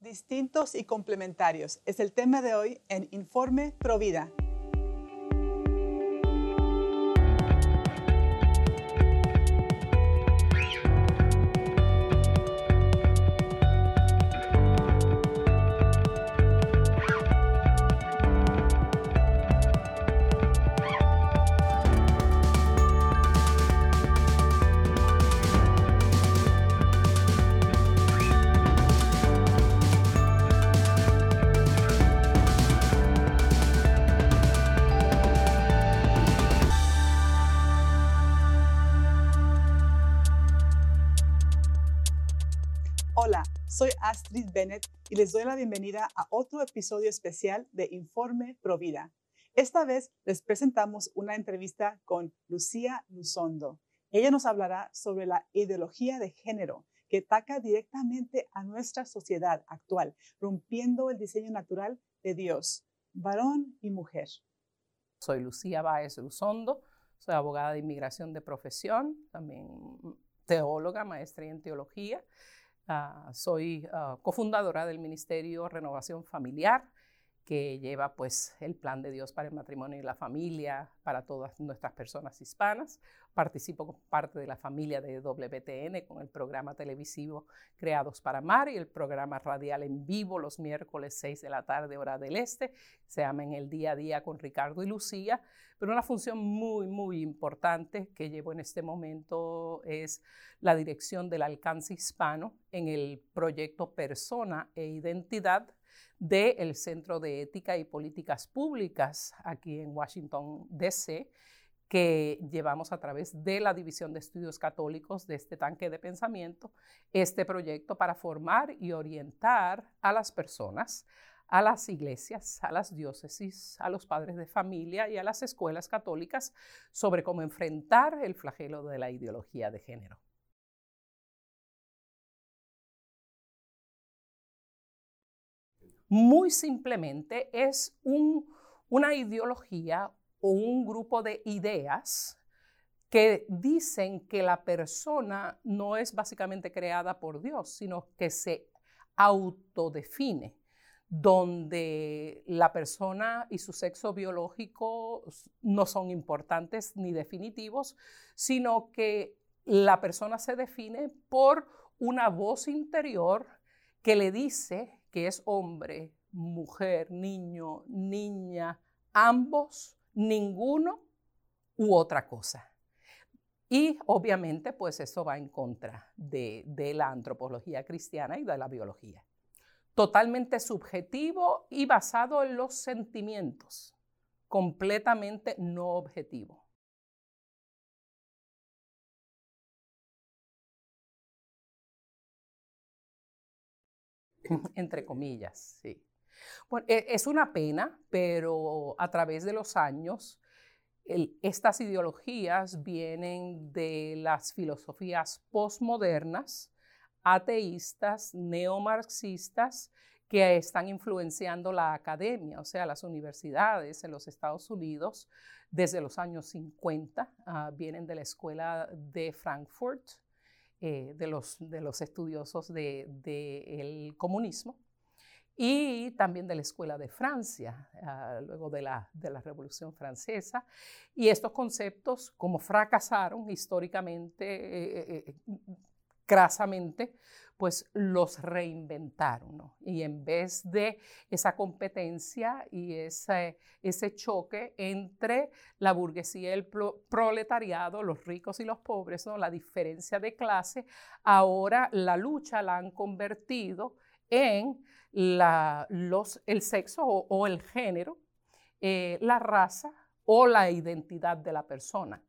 Distintos y complementarios es el tema de hoy en Informe Provida. Bennett y les doy la bienvenida a otro episodio especial de Informe Provida. Esta vez les presentamos una entrevista con Lucía Luzondo. Ella nos hablará sobre la ideología de género que ataca directamente a nuestra sociedad actual, rompiendo el diseño natural de Dios, varón y mujer. Soy Lucía Báez Luzondo, soy abogada de inmigración de profesión, también teóloga, maestra en teología. Uh, soy uh, cofundadora del Ministerio Renovación Familiar, que lleva pues el plan de Dios para el matrimonio y la familia para todas nuestras personas hispanas. Participo como parte de la familia de WTN con el programa televisivo Creados para Amar y el programa radial en vivo los miércoles 6 de la tarde hora del este. Se llama En el día a día con Ricardo y Lucía. Pero una función muy, muy importante que llevo en este momento es la dirección del alcance hispano en el proyecto Persona e Identidad del Centro de Ética y Políticas Públicas aquí en Washington, D.C., que llevamos a través de la División de Estudios Católicos de este tanque de pensamiento, este proyecto para formar y orientar a las personas, a las iglesias, a las diócesis, a los padres de familia y a las escuelas católicas sobre cómo enfrentar el flagelo de la ideología de género. muy simplemente es un, una ideología o un grupo de ideas que dicen que la persona no es básicamente creada por Dios, sino que se autodefine, donde la persona y su sexo biológico no son importantes ni definitivos, sino que la persona se define por una voz interior que le dice que es hombre, mujer, niño, niña, ambos, ninguno u otra cosa. Y obviamente, pues eso va en contra de, la antropología cristiana y de la biología. Totalmente subjetivo y basado en los sentimientos, completamente no objetivo. entre comillas, sí. Bueno, e, es una pena, pero a través de los años, estas ideologías vienen de las filosofías postmodernas, ateístas, neomarxistas, que están influenciando la academia, o sea, las universidades en los Estados Unidos desde los años 50, ah, vienen de la escuela de Frankfurt, eh, de, los, de, los, estudiosos del de, comunismo y también de la Escuela de Francia, uh, luego de la, de la, Revolución Francesa. Y estos conceptos, como fracasaron históricamente, eh, eh, crasamente, pues los reinventaron. Y en vez de esa competencia y ese, ese choque entre la burguesía y el proletariado, los ricos y los pobres, ¿no? la diferencia de clase, ahora la lucha la han convertido en la, los, el sexo o, el género, eh, la raza o la identidad de la persona.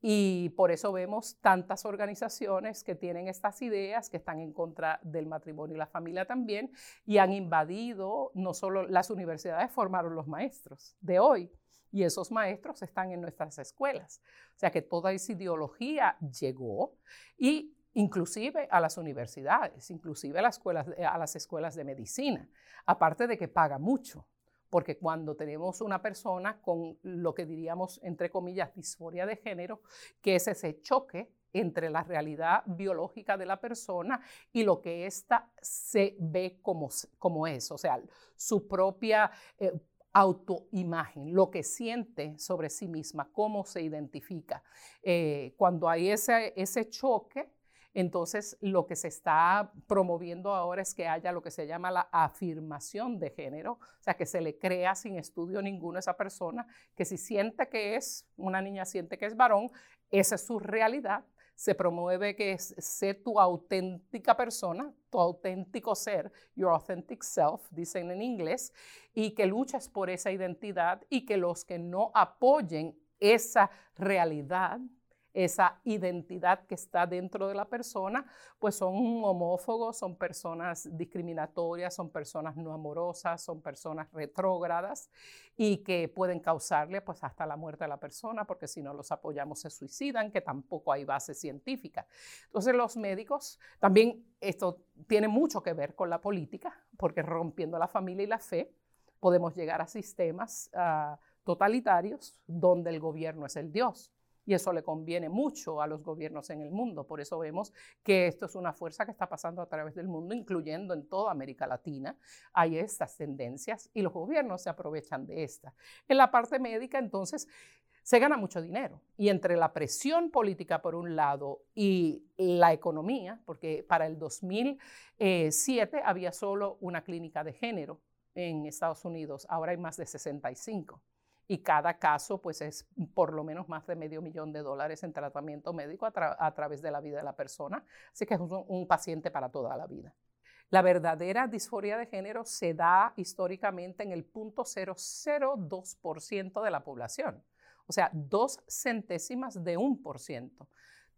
Y por eso vemos tantas organizaciones que tienen estas ideas, que están en contra del matrimonio y la familia también, y han invadido, no solo las universidades formaron los maestros de hoy, y esos maestros están en nuestras escuelas. O sea que toda esa ideología llegó y inclusive a las universidades, inclusive a las escuelas, a las escuelas de medicina, aparte de que paga mucho porque cuando tenemos una persona con lo que diríamos, entre comillas, disforia de género, que es ese choque entre la realidad biológica de la persona y lo que ésta se ve como, como es, o sea, su propia eh, autoimagen, lo que siente sobre sí misma, cómo se identifica. Eh, cuando hay ese, ese choque, entonces, lo que se está promoviendo ahora es que haya lo que se llama la afirmación de género, o sea, que se le crea sin estudio ninguno a esa persona, que si siente que es, una niña siente que es varón, esa es su realidad. Se promueve que es, sé tu auténtica persona, tu auténtico ser, your authentic self, dicen en inglés, y que luches por esa identidad y que los que no apoyen esa realidad esa identidad que está dentro de la persona, pues son homófobos, son personas discriminatorias, son personas no amorosas, son personas retrógradas y que pueden causarle pues hasta la muerte a la persona, porque si no los apoyamos se suicidan, que tampoco hay base científica. Entonces los médicos, también esto tiene mucho que ver con la política, porque rompiendo la familia y la fe, podemos llegar a sistemas uh, totalitarios donde el gobierno es el Dios. Y eso le conviene mucho a los gobiernos en el mundo. Por eso vemos que esto es una fuerza que está pasando a través del mundo, incluyendo en toda América Latina. Hay estas tendencias y los gobiernos se aprovechan de estas. En la parte médica, entonces, se gana mucho dinero. Y entre la presión política por un lado y la economía, porque para el 2007 había solo una clínica de género en Estados Unidos, ahora hay más de 65 y cada caso pues es por lo menos más de medio millón de dólares en tratamiento médico a, través de la vida de la persona. Así que es un, paciente para toda la vida. La verdadera disforia de género se da históricamente en el 0.002% de la población, o sea, dos centésimas de un por ciento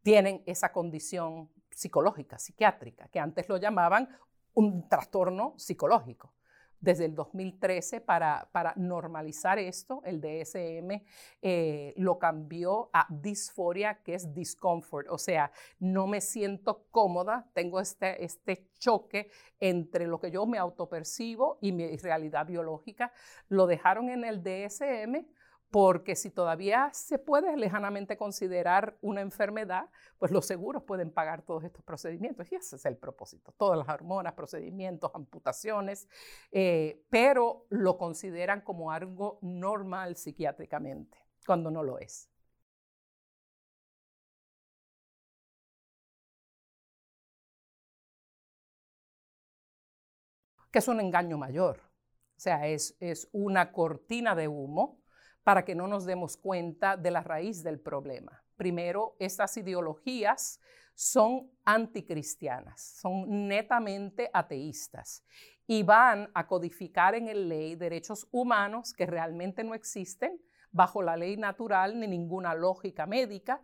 tienen esa condición psicológica, psiquiátrica, que antes lo llamaban un trastorno psicológico desde el 2013 para, para normalizar esto. El DSM eh, lo cambió a disforia, que es discomfort, o sea, no me siento cómoda, tengo este, este choque entre lo que yo me autopercibo y mi realidad biológica. Lo dejaron en el DSM porque si todavía se puede lejanamente considerar una enfermedad, pues los seguros pueden pagar todos estos procedimientos y ese es el propósito, todas las hormonas, procedimientos, amputaciones, eh, pero lo consideran como algo normal psiquiátricamente, cuando no lo es. que es un engaño mayor. O sea, es, es una cortina de humo para que no nos demos cuenta de la raíz del problema. Primero, estas ideologías son anticristianas, son netamente ateístas y van a codificar en el ley derechos humanos que realmente no existen bajo la ley natural ni ninguna lógica médica,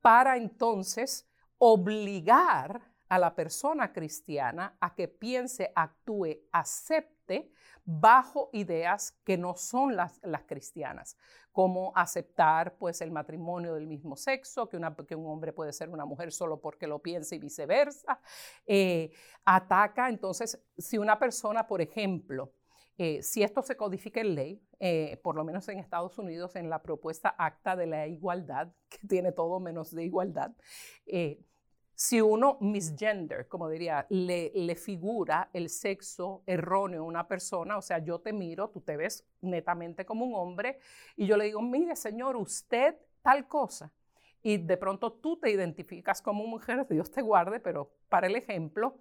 para entonces obligar a la persona cristiana a que piense, actúe, acepte bajo ideas que no son las, cristianas, como aceptar pues el matrimonio del mismo sexo, que, un hombre puede ser una mujer solo porque lo piensa y viceversa. Eh, ataca, entonces, si una persona, por ejemplo, eh, si esto se codifica en ley, eh, por lo menos en Estados Unidos, en la propuesta acta de la igualdad, que tiene todo menos de igualdad, si uno misgender, como diría, le, le, figura el sexo erróneo a una persona, o sea, yo te miro, tú te ves netamente como un hombre, y yo le digo, mire, señor, usted tal cosa, y de pronto tú te identificas como mujer, Dios te guarde, pero para el ejemplo,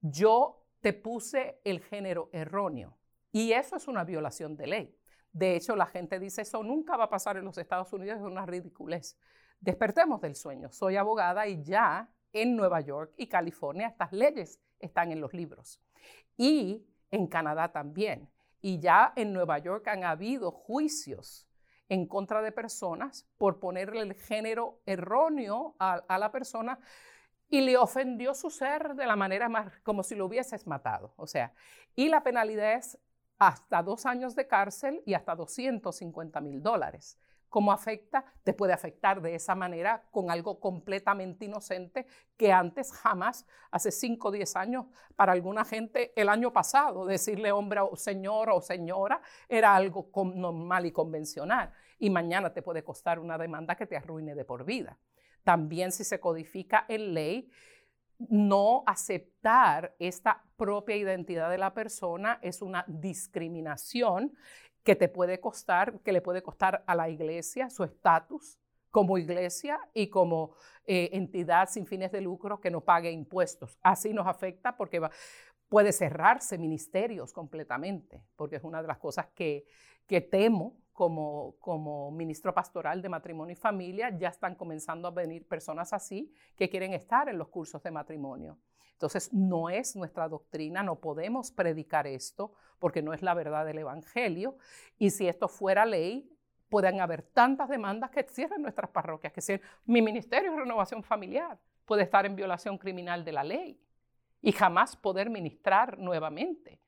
yo te puse el género erróneo, y eso es una violación de ley. De hecho, la gente dice, eso nunca va a pasar en los Estados Unidos, es una ridiculez. Despertemos del sueño. Soy abogada y ya en Nueva York y California estas leyes están en los libros. Y en Canadá también. Y ya en Nueva York han habido juicios en contra de personas por ponerle el género erróneo a, la persona y le ofendió su ser de la manera más como si lo hubieses matado. O sea, y la penalidad es hasta dos años de cárcel y hasta 250 mil dólares cómo afecta, te puede afectar de esa manera con algo completamente inocente que antes jamás, hace 5 o 10 años, para alguna gente el año pasado, decirle hombre o señor o señora era algo normal y convencional. Y mañana te puede costar una demanda que te arruine de por vida. también si se codifica en ley, no aceptar esta propia identidad de la persona es una discriminación que te puede costar, que le puede costar a la iglesia su estatus como iglesia y como eh, entidad sin fines de lucro que no pague impuestos. Así nos afecta porque puede cerrarse ministerios completamente, porque es una de las cosas que, que temo como, como ministro pastoral de matrimonio y familia, ya están comenzando a venir personas así que quieren estar en los cursos de matrimonio. Entonces, no es nuestra doctrina, no podemos predicar esto porque no es la verdad del Evangelio. Y si esto fuera ley, pueden haber tantas demandas que cierren nuestras parroquias, que si mi ministerio de renovación familiar puede estar en violación criminal de la ley y jamás poder ministrar nuevamente.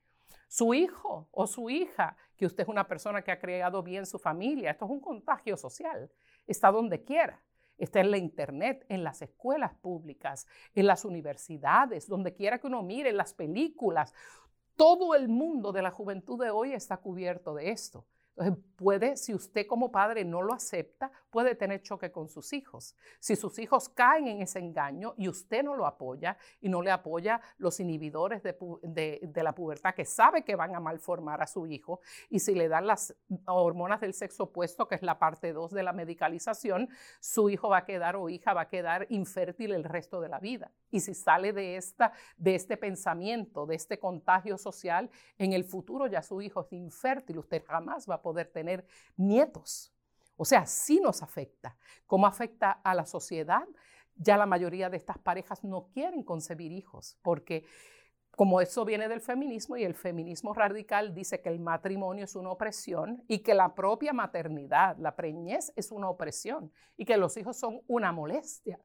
Su hijo o su hija, que usted es una persona que ha creado bien su familia, esto es un contagio social, está donde quiera. Está en la internet, en las escuelas públicas, en las universidades, donde quiera que uno mire, en las películas. Todo el mundo de la juventud de hoy está cubierto de esto. Entonces, puede, si usted como padre no lo acepta, puede tener choque con sus hijos. Si sus hijos caen en ese engaño y usted no lo apoya y no le apoya los inhibidores de, la pubertad que sabe que van a malformar a su hijo, y si le dan las hormonas del sexo opuesto, que es la parte 2 de la medicalización, su hijo va a quedar o hija va a quedar infértil el resto de la vida. Y si sale de, esta, de este pensamiento, de este contagio social, en el futuro ya su hijo es infértil, usted jamás va a poder tener nietos. O sea, sí nos afecta. ¿Cómo afecta a la sociedad? Ya la mayoría de estas parejas no quieren concebir hijos porque como eso viene del feminismo y el feminismo radical dice que el matrimonio es una opresión y que la propia maternidad, la preñez es una opresión y que los hijos son una molestia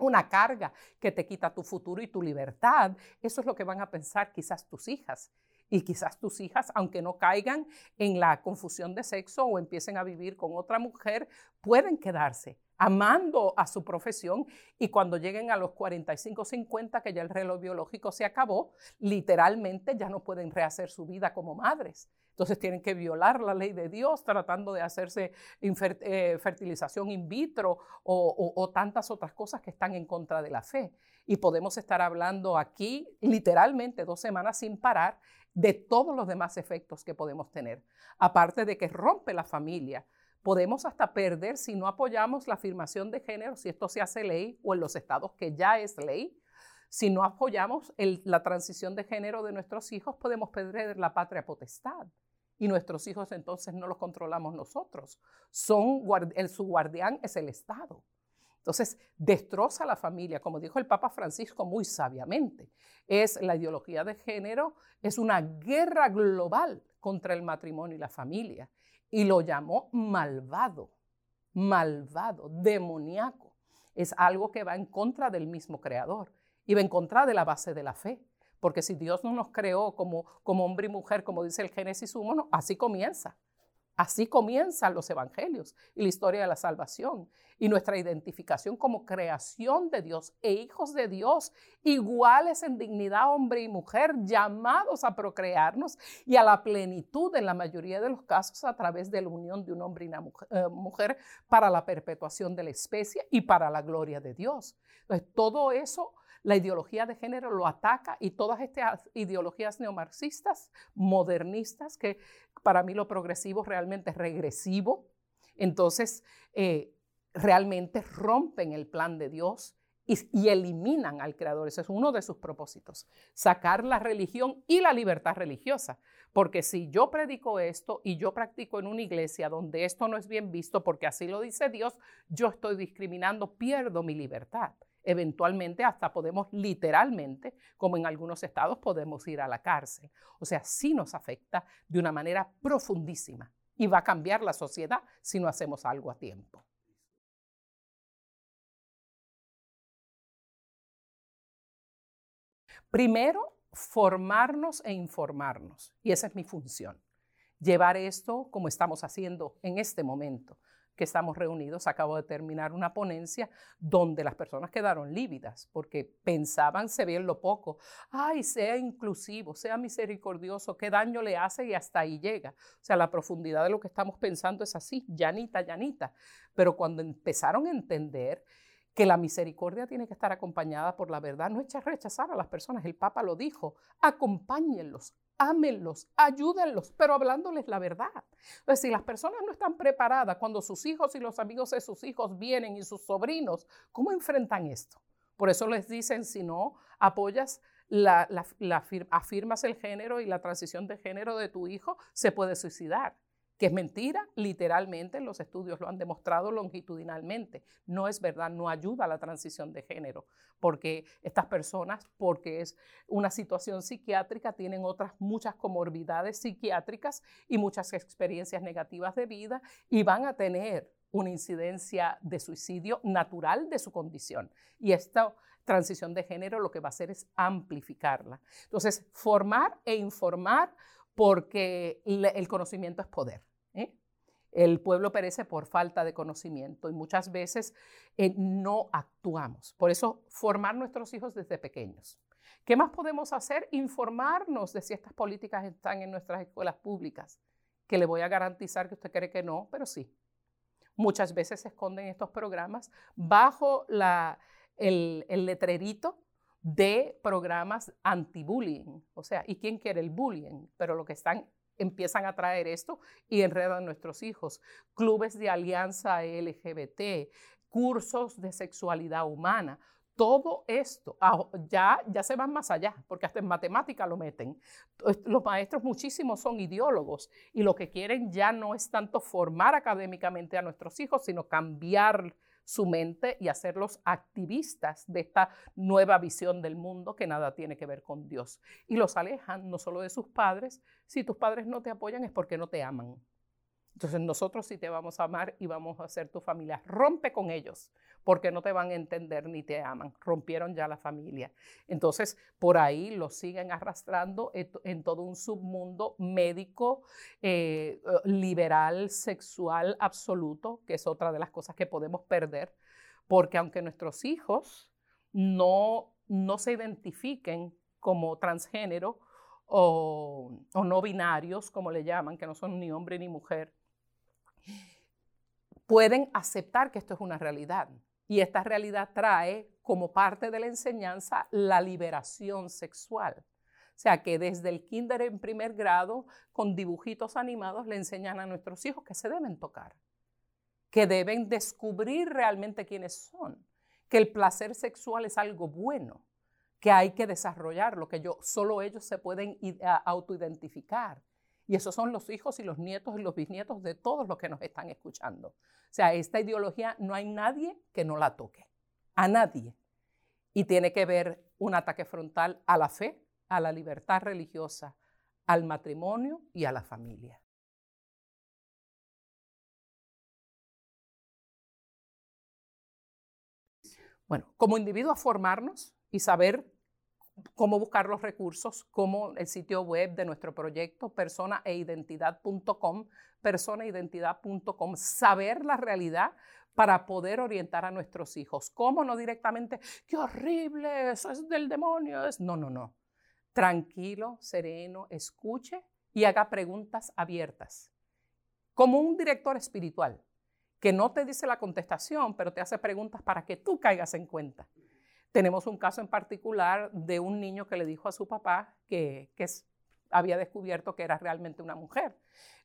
una carga que te quita tu futuro y tu libertad. Eso es lo que van a pensar quizás tus hijas. Y quizás tus hijas, aunque no caigan en la confusión de sexo o empiecen a vivir con otra mujer, pueden quedarse amando a su profesión y cuando lleguen a los 45, 50, que ya el reloj biológico se acabó, literalmente ya no pueden rehacer su vida como madres. Entonces tienen que violar la ley de Dios tratando de hacerse eh, fertilización in vitro o, tantas otras cosas que están en contra de la fe. Y podemos estar hablando aquí literalmente dos semanas sin parar de todos los demás efectos que podemos tener. Aparte de que rompe la familia, podemos hasta perder si no apoyamos la afirmación de género, si esto se hace ley o en los estados que ya es ley. Si no apoyamos la transición de género de nuestros hijos, podemos perder la patria potestad y nuestros hijos entonces no los controlamos nosotros. Son, el, su guardián es el Estado. Entonces, destroza la familia, como dijo el Papa Francisco muy sabiamente. Es la ideología de género, es una guerra global contra el matrimonio y la familia. Y lo llamó malvado, malvado, demoníaco. Es algo que va en contra del mismo creador y va en contra de la base de la fe. Porque si Dios no nos creó como, como hombre y mujer, como dice el Génesis 1, así comienza. Así comienzan los evangelios y la historia de la salvación y nuestra identificación como creación de Dios e hijos de Dios, iguales en dignidad hombre y mujer, llamados a procrearnos y a la plenitud en la mayoría de los casos a través de la unión de un hombre y una eh, mujer, para la perpetuación de la especie y para la gloria de Dios. Entonces, todo eso la ideología de género lo ataca y todas estas ideologías neomarxistas, modernistas, que para mí lo progresivo realmente es regresivo, entonces eh, realmente rompen el plan de Dios y, eliminan al Creador. Ese es uno de sus propósitos, sacar la religión y la libertad religiosa. Porque si yo predico esto y yo practico en una iglesia donde esto no es bien visto, porque así lo dice Dios, yo estoy discriminando, pierdo mi libertad. Eventualmente hasta podemos literalmente, como en algunos estados, podemos ir a la cárcel. O sea, sí nos afecta de una manera profundísima y va a cambiar la sociedad si no hacemos algo a tiempo. Primero, formarnos e informarnos. Y esa es mi función. Llevar esto como estamos haciendo en este momento que estamos reunidos, acabo de terminar una ponencia donde las personas quedaron lívidas porque pensaban se bien lo poco. Ay, sea inclusivo, sea misericordioso, qué daño le hace y hasta ahí llega. O sea, la profundidad de lo que estamos pensando es así, llanita, llanita. Pero cuando empezaron a entender que la misericordia tiene que estar acompañada por la verdad. No echa rechazar a las personas. El Papa lo dijo. Acompáñenlos, ámenlos, ayúdenlos, pero hablándoles la verdad. Entonces, si las personas no están preparadas cuando sus hijos y los amigos de sus hijos vienen y sus sobrinos, ¿cómo enfrentan esto? Por eso les dicen, si no apoyas, afirmas el género y la transición de género de tu hijo, se puede suicidar que es mentira, literalmente los estudios lo han demostrado longitudinalmente. No es verdad, no ayuda a la transición de género, porque estas personas, porque es una situación psiquiátrica, tienen otras muchas comorbilidades psiquiátricas y muchas experiencias negativas de vida y van a tener una incidencia de suicidio natural de su condición. Y esta transición de género lo que va a hacer es amplificarla. Entonces, formar e informar porque el conocimiento es poder. El pueblo perece por falta de conocimiento y muchas veces eh, no actuamos. Por eso, formar nuestros hijos desde pequeños. ¿Qué más podemos hacer? Informarnos de si estas políticas están en nuestras escuelas públicas, que le voy a garantizar que usted cree que no, pero sí. Muchas veces se esconden estos programas bajo el, el letrerito de programas anti-bullying. O sea, ¿y quién quiere el bullying? Pero lo que están empiezan a traer esto y enredan nuestros hijos. Clubes de alianza LGBT, cursos de sexualidad humana. Todo esto ah, ya, ya se van más allá, porque hasta en matemática lo meten. Los maestros muchísimos son ideólogos y lo que quieren ya no es tanto formar académicamente a nuestros hijos, sino cambiar su mente y hacerlos activistas de esta nueva visión del mundo que nada tiene que ver con Dios. Y los alejan no solo de sus padres, si tus padres no te apoyan es porque no te aman. Entonces nosotros sí te vamos a amar y vamos a ser tu familia. Rompe con ellos porque no te van a entender ni te aman. Rompieron ya la familia. Entonces por ahí lo siguen arrastrando en todo un submundo médico, eh, eh, liberal, sexual absoluto, que es otra de las cosas que podemos perder. Porque aunque nuestros hijos no, no se identifiquen como transgénero, o, no binarios, como le llaman, que no son ni hombre ni mujer, pueden aceptar que esto es una realidad. Y esta realidad trae como parte de la enseñanza la liberación sexual. O sea que desde el kinder en primer grado, con dibujitos animados, le enseñan a nuestros hijos que se deben tocar, que deben descubrir realmente quiénes son, que el placer sexual es algo bueno, que hay que desarrollarlo, que yo, solo ellos se pueden autoidentificar. Y esos son los hijos y los nietos y los bisnietos de todos los que nos están escuchando. O sea, esta ideología no hay nadie que no la toque, a nadie. Y tiene que ver un ataque frontal a la fe, a la libertad religiosa, al matrimonio y a la familia. Bueno, como individuos formarnos y saber cómo buscar los recursos, como el sitio web de nuestro proyecto personaeidentidad.com, personaeidentidad.com, saber la realidad para poder orientar a nuestros hijos. ¿Cómo no directamente, qué horrible, eso es del demonio? Es... No, no, no. Tranquilo, sereno, escuche y haga preguntas abiertas. Como un director espiritual que no te dice la contestación, pero te hace preguntas para que tú caigas en cuenta. Tenemos un caso en particular de un niño que le dijo a su papá que, había descubierto que era realmente una mujer.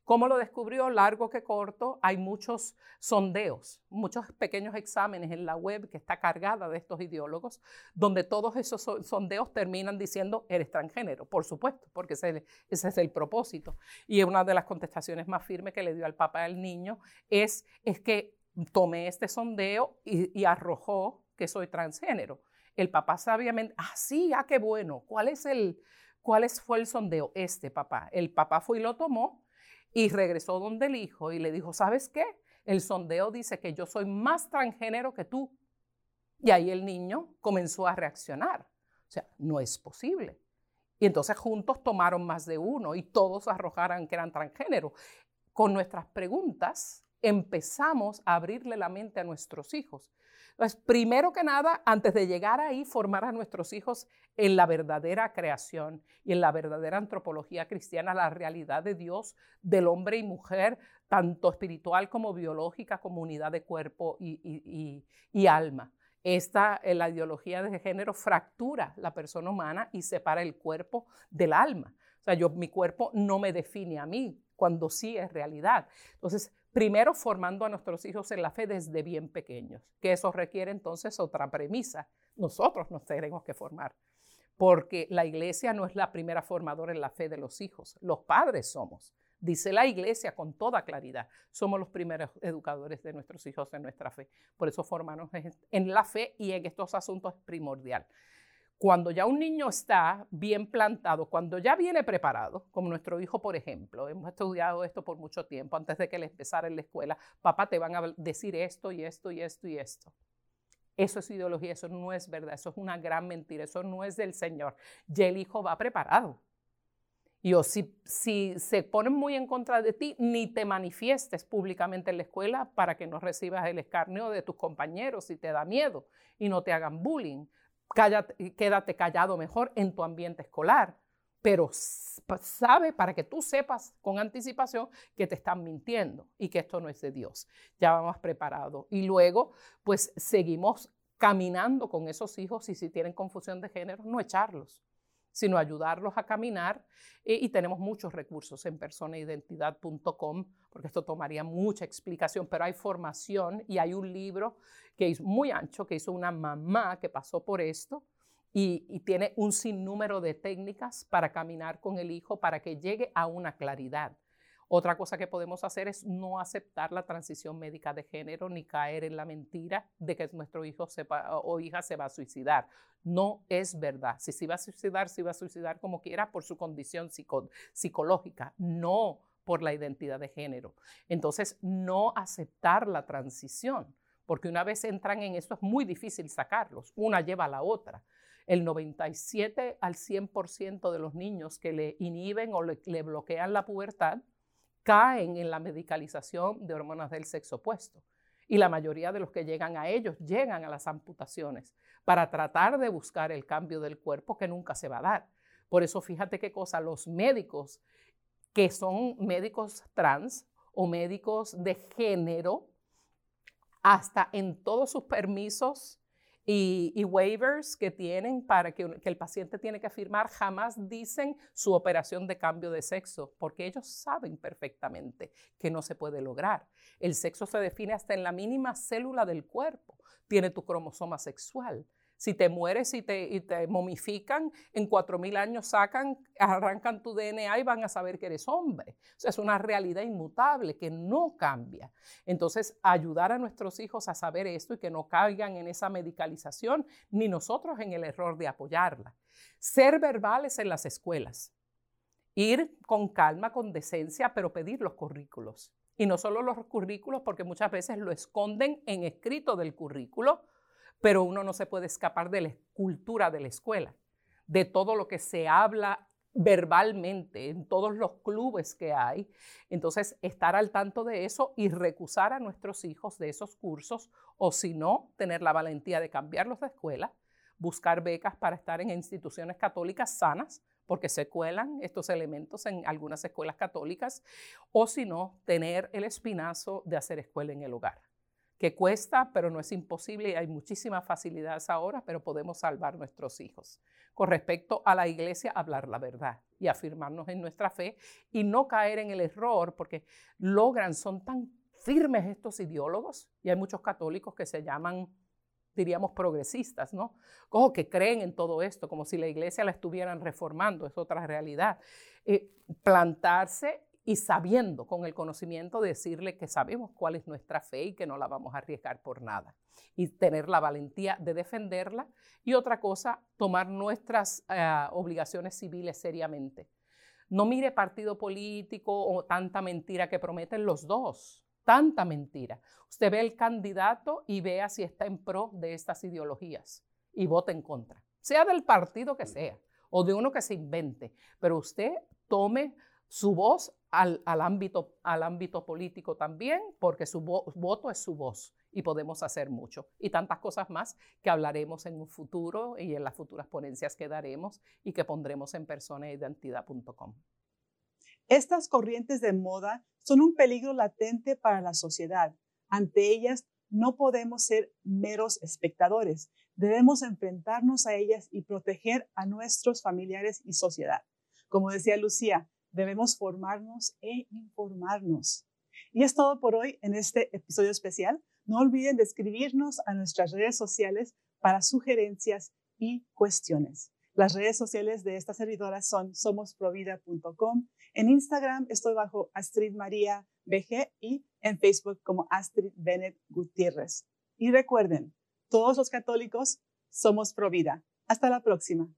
¿Cómo lo descubrió? Largo que corto, hay muchos sondeos, muchos pequeños exámenes en la web que está cargada de estos ideólogos, donde todos esos sondeos terminan diciendo, eres transgénero, por supuesto, porque ese, es el propósito. Y una de las contestaciones más firmes que le dio al papá al niño es, es que tomé este sondeo y arrojó que soy transgénero. El papá sabiamente, ah, sí, ah, qué bueno. ¿Cuál es el, cuál fue el sondeo? Este papá. El papá fue y lo tomó y regresó donde el hijo y le dijo, ¿sabes qué? El sondeo dice que yo soy más transgénero que tú. Y ahí el niño comenzó a reaccionar. O sea, no es posible. Y entonces juntos tomaron más de uno y todos arrojaron que eran transgénero. Con nuestras preguntas empezamos a abrirle la mente a nuestros hijos. Entonces, primero que nada, antes de llegar ahí, formar a nuestros hijos en la verdadera creación y en la verdadera antropología cristiana, la realidad de Dios, del hombre y mujer, tanto espiritual como biológica, como unidad de cuerpo y, alma. esta, eh, la ideología de género fractura la persona humana y separa el cuerpo del alma. O sea, yo, mi cuerpo no me define a mí, cuando sí es realidad. Entonces, primero formando a nuestros hijos en la fe desde bien pequeños, que eso requiere entonces otra premisa. Nosotros nos tenemos que formar, porque la iglesia no es la primera formadora en la fe de los hijos, los padres somos. Dice la iglesia con toda claridad, somos los primeros educadores de nuestros hijos en nuestra fe. Por eso formarnos en la fe y en estos asuntos es primordial. Cuando ya un niño está bien plantado, cuando ya viene preparado, como nuestro hijo, por ejemplo, hemos estudiado esto por mucho tiempo, antes de que él empezara en la escuela, papá, te van a decir esto y esto y esto y esto. Eso es ideología, eso no es verdad, eso es una gran mentira, eso no es del Señor. Ya el hijo va preparado. Y o si, si se ponen muy en contra de ti, ni te manifiestes públicamente en la escuela para que no recibas el escarnio de tus compañeros si te da miedo y no te hagan bullying quédate callado mejor en tu ambiente escolar, pero sabe para que tú sepas con anticipación que te están mintiendo y que esto no es de Dios. Ya vamos preparados. Y luego, pues seguimos caminando con esos hijos y si tienen confusión de género, no echarlos sino ayudarlos a caminar. Eh, y tenemos muchos recursos en personaidentidad.com, porque esto tomaría mucha explicación, pero hay formación y hay un libro que es muy ancho, que hizo una mamá que pasó por esto. Y, y tiene un sinnúmero de técnicas para caminar con el hijo para que llegue a una claridad. Otra cosa que podemos hacer es no aceptar la transición médica de género ni caer en la mentira de que nuestro hijo o hija se va a suicidar. No es verdad. Si se va a suicidar, se va a suicidar como quiera por su condición psicológica, no por la identidad de género. Entonces, no aceptar la transición, porque una vez entran en esto es muy difícil sacarlos. Una lleva a la otra el 97 al 100% de los niños que le inhiben o le, bloquean la pubertad caen en la medicalización de hormonas del sexo opuesto. Y la mayoría de los que llegan a ellos llegan a las amputaciones para tratar de buscar el cambio del cuerpo que nunca se va a dar. Por eso fíjate qué cosa, los médicos que son médicos trans o médicos de género, hasta en todos sus permisos y, waivers que tienen para que, que, el paciente tiene que firmar jamás dicen su operación de cambio de sexo, porque ellos saben perfectamente que no se puede lograr. El sexo se define hasta en la mínima célula del cuerpo. Tiene tu cromosoma sexual. Si te mueres y te, momifican, en 4.000 años sacan, arrancan tu DNA y van a saber que eres hombre. O es una realidad inmutable que no cambia. Entonces, ayudar a nuestros hijos a saber esto y que no caigan en esa medicalización, ni nosotros en el error de apoyarla. Ser verbales en las escuelas. Ir con calma, con decencia, pero pedir los currículos. Y no solo los currículos, porque muchas veces lo esconden en escrito del currículo, pero uno no se puede escapar de la cultura de la escuela, de todo lo que se habla verbalmente en todos los clubes que hay. Entonces, estar al tanto de eso y recusar a nuestros hijos de esos cursos o si no, tener la valentía de cambiarlos de escuela, buscar becas para estar en instituciones católicas sanas, porque se cuelan estos elementos en algunas escuelas católicas, o si no, tener el espinazo de hacer escuela en el hogar que cuesta, pero no es imposible y hay muchísimas facilidades ahora, pero podemos salvar nuestros hijos. Con respecto a la iglesia, hablar la verdad y afirmarnos en nuestra fe y no caer en el error, porque logran, son tan firmes estos ideólogos, y hay muchos católicos que se llaman diríamos progresistas, ¿no? Como que creen en todo esto, como si la iglesia la estuvieran reformando, es otra realidad. Eh, plantarse y sabiendo con el conocimiento decirle que sabemos cuál es nuestra fe y que no la vamos a arriesgar por nada. Y tener la valentía de defenderla. Y otra cosa, tomar nuestras eh, obligaciones civiles seriamente. No mire partido político o tanta mentira que prometen los dos. Tanta mentira. Usted ve el candidato y vea si está en pro de estas ideologías y vote en contra. Sea del partido que sea o de uno que se invente. Pero usted tome su voz al, ámbito, al ámbito político también, porque su voto es su voz y podemos hacer mucho. Y tantas cosas más que hablaremos en un futuro y en las futuras ponencias que daremos y que pondremos en personaidentidad.com. Estas corrientes de moda son un peligro latente para la sociedad. Ante ellas, no podemos ser meros espectadores. Debemos enfrentarnos a ellas y proteger a nuestros familiares y sociedad. Como decía Lucía, debemos formarnos e informarnos. Y es todo por hoy en este episodio especial. No olviden de escribirnos a nuestras redes sociales para sugerencias y cuestiones. Las redes sociales de esta servidora son somosprovida.com. En Instagram estoy bajo Astrid María BG y en Facebook como Astrid Bennett Gutiérrez. Y recuerden, todos los católicos somos Provida. Hasta la próxima.